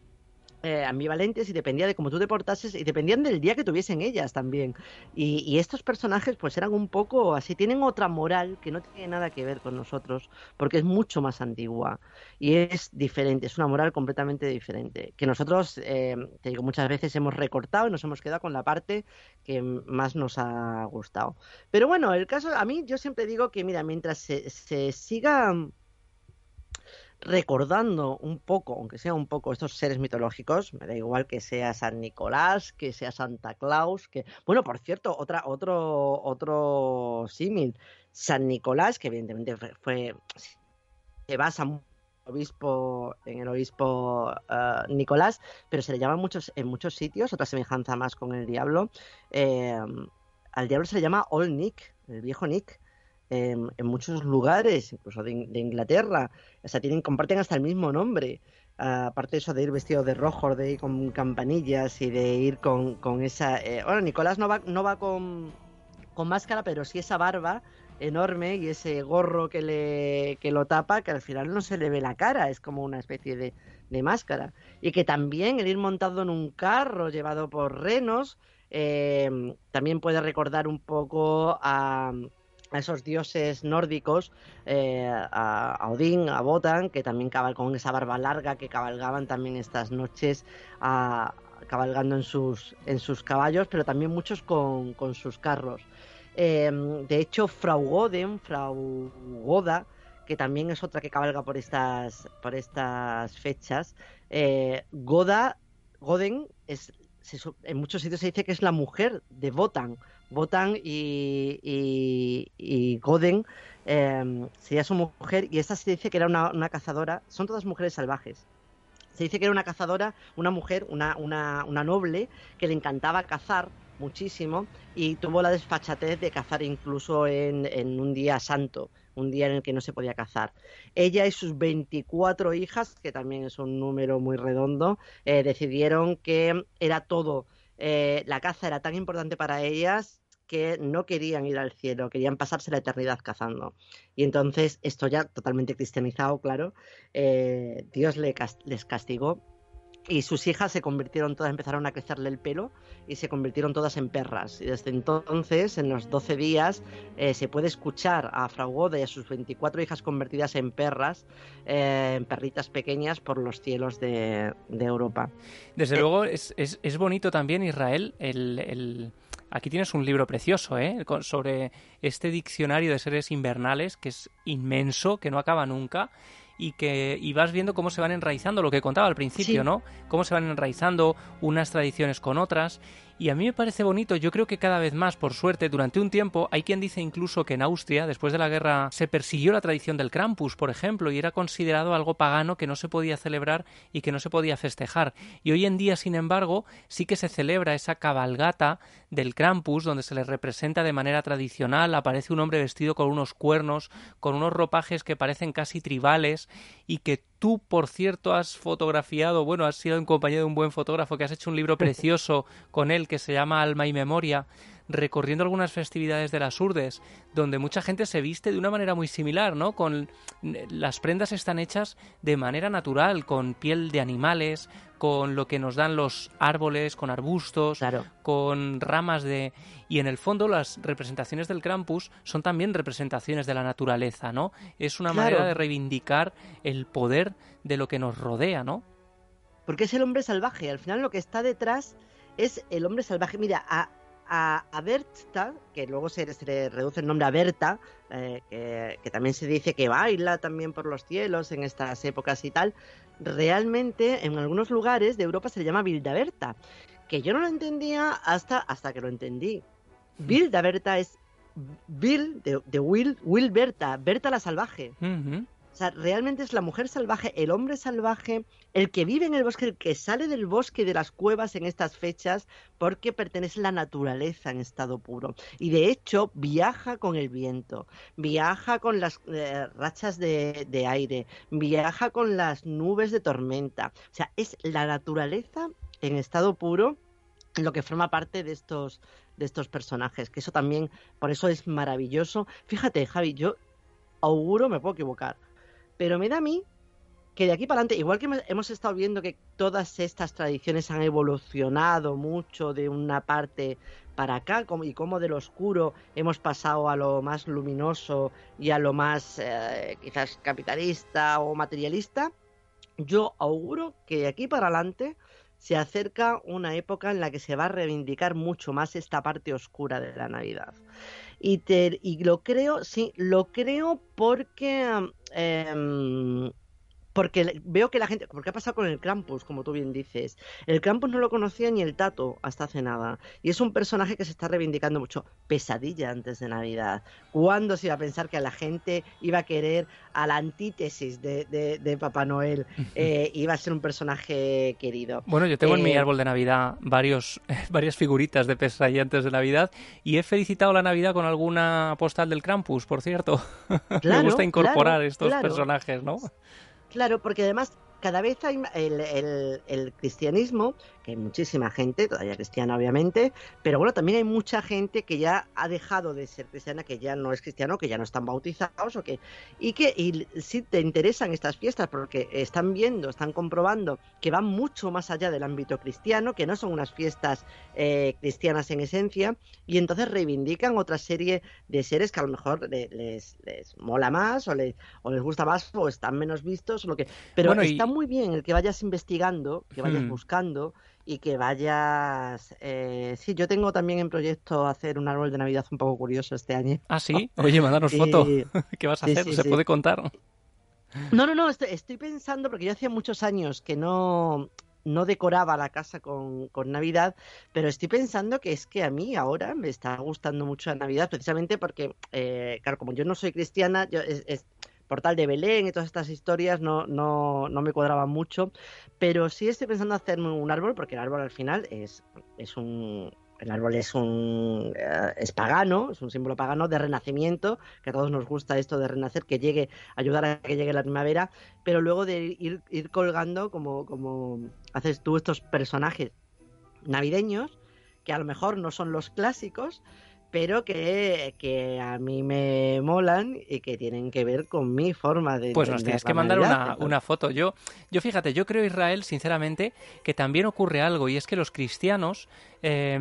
eh, ambivalentes y dependía de cómo tú te portases y dependían del día que tuviesen ellas también. Y, estos personajes pues eran un poco así, tienen otra moral que no tiene nada que ver con nosotros, porque es mucho más antigua y es diferente, es una moral completamente diferente, que nosotros, eh, te digo, muchas veces hemos recortado y nos hemos quedado con la parte que más nos ha gustado. Pero bueno, el caso, a mí yo siempre digo que, mira, mientras se, se recordando un poco, aunque sea un poco estos seres mitológicos, me da igual que sea San Nicolás, que sea Santa Claus, que bueno, por cierto, otra otro otro símil, San Nicolás, que evidentemente fue, se basa obispo en el obispo uh, Nicolás, pero se le llama muchos en muchos sitios, otra semejanza más con el diablo. Eh, al diablo se le llama Old Nick, el viejo Nick en, muchos lugares, incluso de, Inglaterra. O sea, tienen, comparten hasta el mismo nombre. Aparte de eso de ir vestido de rojo, de ir con campanillas y de ir con, con esa... Eh, bueno, Nicolás no va, no va con, con máscara, pero sí esa barba enorme y ese gorro que, le, que lo tapa, que al final no se le ve la cara, es como una especie de, de máscara. Y que también el ir montado en un carro llevado por renos eh, también puede recordar un poco a a esos dioses nórdicos, eh, a, Odín, a Botan, que también cabal con esa barba larga que cabalgaban también estas noches cabalgando en sus, en sus caballos, pero también muchos con, sus carros. Eh, de hecho, Frau Goden, Frau Goda, que también es otra que cabalga por estas, por estas fechas, eh, Goda, Goden es en muchos sitios se dice que es la mujer de Botan. Botan y, y, Goden eh, sería su mujer y esta se dice que era una, cazadora. Son todas mujeres salvajes. Se dice que era una cazadora, una mujer, una, noble que le encantaba cazar muchísimo y tuvo la desfachatez de cazar incluso en, en un día santo un día en el que no se podía cazar. Ella y sus 24 hijas, que también es un número muy redondo, eh, decidieron que era todo, eh, la caza era tan importante para ellas que no querían ir al cielo, querían pasarse la eternidad cazando. Y entonces, esto ya totalmente cristianizado, claro, eh, Dios les castigó y sus hijas se convirtieron todas, empezaron a crecerle el pelo y se convirtieron todas en perras. Y desde entonces, en los 12 días, eh, se puede escuchar a Frau Gode y a sus 24 hijas convertidas en perras, eh, en perritas pequeñas por los cielos de, de Europa. Desde eh, luego, es, es, es, bonito también, Israel, el, el... Aquí tienes un libro precioso ¿eh? sobre este diccionario de seres invernales que es inmenso, que no acaba nunca y que y vas viendo cómo se van enraizando, lo que contaba al principio, sí. ¿no? Cómo se van enraizando unas tradiciones con otras. Y a mí me parece bonito, yo creo que cada vez más, por suerte, durante un tiempo, hay quien dice incluso que en Austria, después de la guerra, se persiguió la tradición del Krampus, por ejemplo, y era considerado algo pagano que no se podía celebrar y que no se podía festejar. Y hoy en día, sin embargo, sí que se celebra esa cabalgata del Krampus, donde se le representa de manera tradicional, aparece un hombre vestido con unos cuernos, con unos ropajes que parecen casi tribales, y que tú, por cierto, has fotografiado, bueno, has sido en compañía de un buen fotógrafo que has hecho un libro precioso con él que se llama Alma y Memoria, recorriendo algunas festividades de las Urdes, donde mucha gente se viste de una manera muy similar, ¿no? Con las prendas están hechas de manera natural, con piel de animales, con lo que nos dan los árboles, con arbustos, claro. con ramas de... Y en el fondo las representaciones del Krampus son también representaciones de la naturaleza, ¿no? Es una claro. manera de reivindicar el poder de lo que nos rodea, ¿no? Porque es el hombre salvaje, al final lo que está detrás es el hombre salvaje. Mira, a, a, a Berta, que luego se, se, le reduce el nombre a Berta, eh, que, que, también se dice que baila también por los cielos en estas épocas y tal, realmente en algunos lugares de Europa se le llama Bildaberta, que yo no lo entendía hasta, hasta que lo entendí. Bildaberta es Bill de, de Will, Will Berta, Berta la salvaje. Uh -huh. O sea, realmente es la mujer salvaje, el hombre salvaje, el que vive en el bosque, el que sale del bosque de las cuevas en estas fechas porque pertenece a la naturaleza en estado puro. Y de hecho viaja con el viento, viaja con las eh, rachas de, de aire, viaja con las nubes de tormenta. O sea, es la naturaleza en estado puro lo que forma parte de estos de estos personajes, que eso también, por eso es maravilloso. Fíjate, Javi, yo auguro, me puedo equivocar, pero me da a mí que de aquí para adelante, igual que hemos- estado viendo que todas estas tradiciones han evolucionado mucho de una parte para acá y como del oscuro hemos pasado a lo más luminoso y a lo más eh, quizás capitalista o materialista, yo auguro que de aquí para adelante se acerca una época en la que se va a reivindicar mucho más esta parte oscura de la Navidad. Y, te- y lo creo, sí, lo creo porque em, porque veo que la gente, porque ha pasado con el Krampus, como tú bien dices. El Krampus no lo conocía ni el Tato hasta hace nada. Y es un personaje que se está reivindicando mucho. Pesadilla antes de Navidad. ¿Cuándo se iba a pensar que la gente iba a querer a la antítesis de, de- de Papá Noel? (laughs) eh, iba a ser un personaje querido. Bueno, yo tengo en mi Eh, árbol de Navidad varios, (laughs) varias figuritas de pesadillantes de Navidad y he felicitado la Navidad con alguna postal del Krampus, por cierto. (laughs) Me gusta incorporar claro, estos claro. personajes, ¿no? Claro, porque además cada vez hay el- el cristianismo, que hay muchísima gente, todavía cristiana obviamente, pero bueno, también hay mucha gente que ya ha dejado de ser cristiana, que ya no es cristiano, que ya no están bautizados, o que, y que y sí te interesan estas fiestas porque están viendo, están comprobando que van mucho más allá del ámbito cristiano, que no son unas fiestas eh, cristianas en esencia, y entonces reivindican otra serie de seres que a lo mejor le- les, les mola más o les, o les gusta más o están menos vistos o lo que pero Bueno, y- está muy bien el que vayas investigando que vayas Hmm. buscando y que vayas eh, sí yo tengo también en proyecto hacer un árbol de navidad un poco curioso este año Ah, sí. (laughs) Oye, mandanos Sí. foto. (laughs) ¿Qué vas a Sí, hacer? sí, ¿Se sí. puede contar? no no no estoy, estoy pensando porque yo hacía muchos años que no no decoraba la casa con, con Navidad, pero estoy pensando que es que a mí ahora me está gustando mucho la Navidad, precisamente porque, eh, claro, como yo no soy cristiana, yo, es, es- Portal de Belén y todas estas historias no, no, no me cuadraban mucho, pero sí estoy pensando hacerme un árbol, porque el árbol al final es, es un... El árbol es un eh, es pagano, es un símbolo pagano de renacimiento, que a todos nos gusta esto de renacer, que llegue, ayudar a que llegue la primavera, pero luego de ir, ir colgando como, como haces tú estos personajes navideños, que a lo mejor no son los clásicos, pero que, que a mí me molan y que tienen que ver con mi forma de Pues nos tienes que mandar una, una foto. Yo, yo fíjate, yo creo, Israel, sinceramente, que también ocurre algo, y es que los cristianos, eh,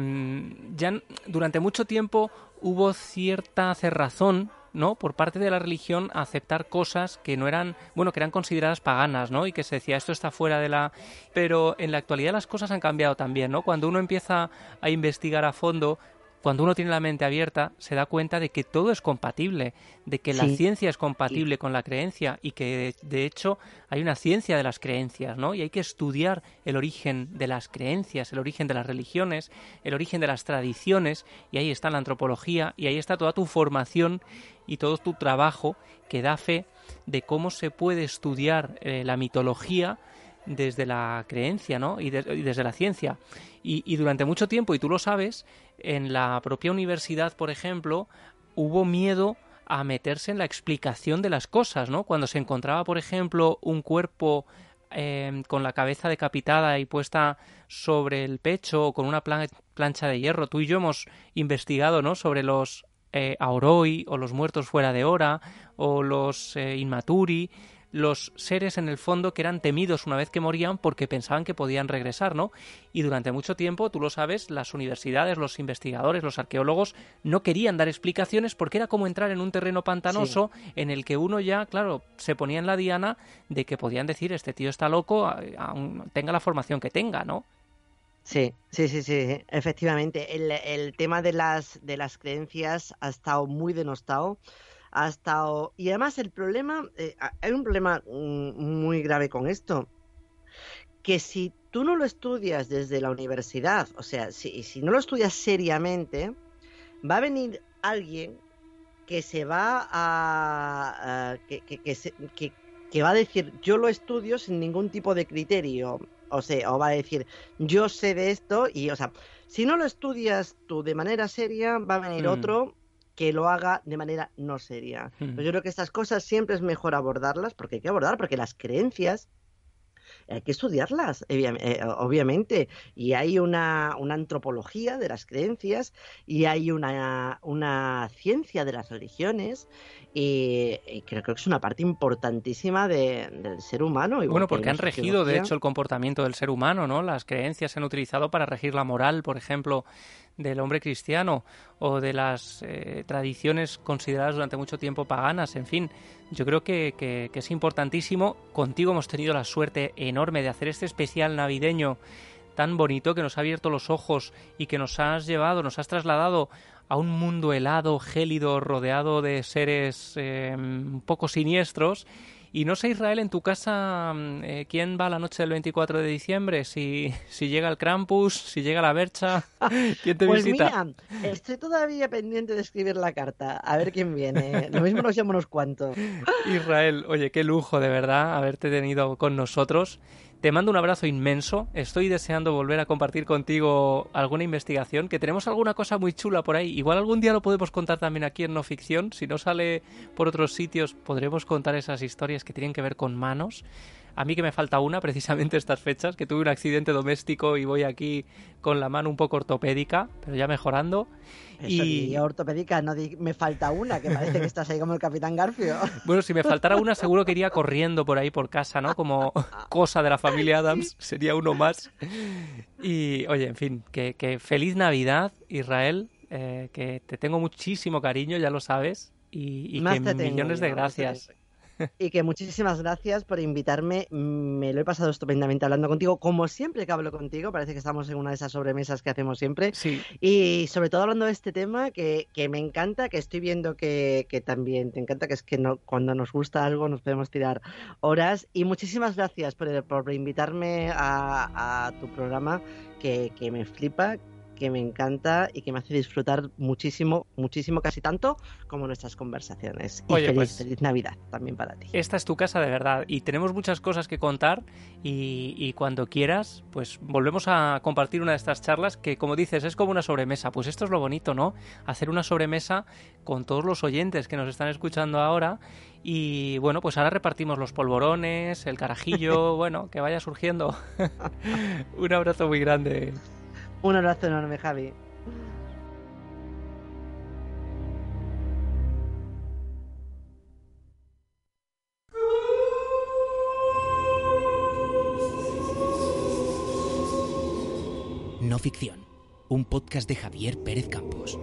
ya durante mucho tiempo hubo cierta cerrazón, ¿no? Por parte de la religión a aceptar cosas que no eran, bueno, que eran consideradas paganas, ¿no? Y que se decía, esto está fuera de la... Pero en la actualidad las cosas han cambiado también, ¿no? Cuando uno empieza a investigar a fondo, cuando uno tiene la mente abierta, se da cuenta de que todo es compatible, de que la ciencia es compatible con la creencia y que de hecho hay una ciencia de las creencias, ¿no? Y hay que estudiar el origen de las creencias, el origen de las religiones, el origen de las tradiciones, y ahí está la antropología, y ahí está toda tu formación y todo tu trabajo que da fe de cómo se puede estudiar eh, la mitología desde la creencia, ¿no? Y, de- y desde la ciencia. Y, y durante mucho tiempo, y tú lo sabes, en la propia universidad, por ejemplo, hubo miedo a meterse en la explicación de las cosas, ¿no? Cuando se encontraba, por ejemplo, un cuerpo eh, con la cabeza decapitada y puesta sobre el pecho o con una plan- plancha de hierro. Tú y yo hemos investigado, ¿no? Sobre los eh, Auroi o los muertos fuera de hora o los eh, Inmaturi, los seres en el fondo que eran temidos una vez que morían porque pensaban que podían regresar, ¿no? Y durante mucho tiempo, tú lo sabes, las universidades, los investigadores, los arqueólogos no querían dar explicaciones porque era como entrar en un terreno pantanoso en el que uno ya, claro, se ponía en la diana de que podían decir este tío está loco, aun tenga la formación que tenga, ¿no? Sí, sí, sí, sí, efectivamente. El, el tema de las, de las creencias ha estado muy denostado. Ha estado. Y además, el problema. eh, ha- hay un problema mm, muy grave con esto. Que si tú no lo estudias desde la universidad, o sea, si, si no lo estudias seriamente, va a venir alguien que se va a. a- que, que, que se- que- que va a decir, yo lo estudio sin ningún tipo de criterio. O sea, o va a decir, yo sé de esto y, o sea, si no lo estudias tú de manera seria, va a venir Mm. otro que lo haga de manera no seria. Mm. Pues yo creo que estas cosas siempre es mejor abordarlas, porque hay que abordar, porque las creencias hay que estudiarlas, eh, obviamente. Y hay una, una antropología de las creencias y hay una, una ciencia de las religiones. Y, y creo que es una parte importantísima de- del ser humano. Bueno, que porque han regido, de hecho, el comportamiento del ser humano, ¿no? Las creencias se han utilizado para regir la moral, por ejemplo, del hombre cristiano o de las eh, tradiciones consideradas durante mucho tiempo paganas, en fin. Yo creo que, que- es importantísimo. Contigo hemos tenido la suerte enorme de hacer este especial navideño tan bonito que nos ha abierto los ojos y que nos has llevado, nos has trasladado a un mundo helado, gélido, rodeado de seres eh, un poco siniestros. Y no sé, Israel, en tu casa, mm, eh, ¿quién va la noche del 24 de diciembre? Si, si llega el Krampus, si llega la Bercha, (laughs) ¿quién te Pues visita? mira, estoy todavía pendiente de escribir la carta, a ver quién viene. Lo mismo nos llama unos cuantos. Israel, oye, qué lujo de verdad haberte tenido con nosotros. Te mando un abrazo inmenso. Estoy deseando volver a compartir contigo alguna investigación, que tenemos alguna cosa muy chula por ahí. Igual algún día lo podemos contar también aquí en No Ficción. Si no sale por otros sitios, podremos contar esas historias que tienen que ver con manos. A mí que me falta una, (laughs) precisamente estas fechas, que tuve un accidente doméstico y voy aquí con la mano un poco ortopédica, pero ya mejorando. Eso, Y- ortopédica, no di- me falta una, que parece que estás ahí como el Capitán Garfio. (laughs) Bueno, si me faltara una, seguro que iría corriendo por ahí por casa, ¿no? Como cosa de la familia Adams, (laughs) sería uno más. Y, oye, en fin, que, que feliz Navidad, Israel, eh, que te tengo muchísimo cariño, ya lo sabes, y, que tengo millones de gracias. Y que muchísimas gracias por invitarme. Me lo he pasado estupendamente hablando contigo. Como siempre que hablo contigo, parece que estamos en una de esas sobremesas que hacemos siempre. Sí, Y sobre todo hablando de este tema que, que me encanta, que estoy viendo que, que también te encanta, que es que no, cuando nos gusta algo nos podemos tirar horas. Y muchísimas gracias por, por invitarme a, a tu programa, que, que me flipa, que me encanta y que me hace disfrutar muchísimo, muchísimo, casi tanto como nuestras conversaciones. Y Oye, feliz, pues- feliz Navidad también para ti. esta es tu casa de verdad y tenemos muchas cosas que contar y, y cuando quieras, pues volvemos a compartir una de estas charlas que, como dices, es como una sobremesa. Pues esto es lo bonito, ¿no? Hacer una sobremesa con todos los oyentes que nos están escuchando ahora y bueno, pues ahora repartimos los polvorones, el carajillo, (laughs) bueno, que vaya surgiendo. (laughs) Un abrazo muy grande. Un abrazo enorme, Javi. No ficción, un podcast de Javier Pérez Campos.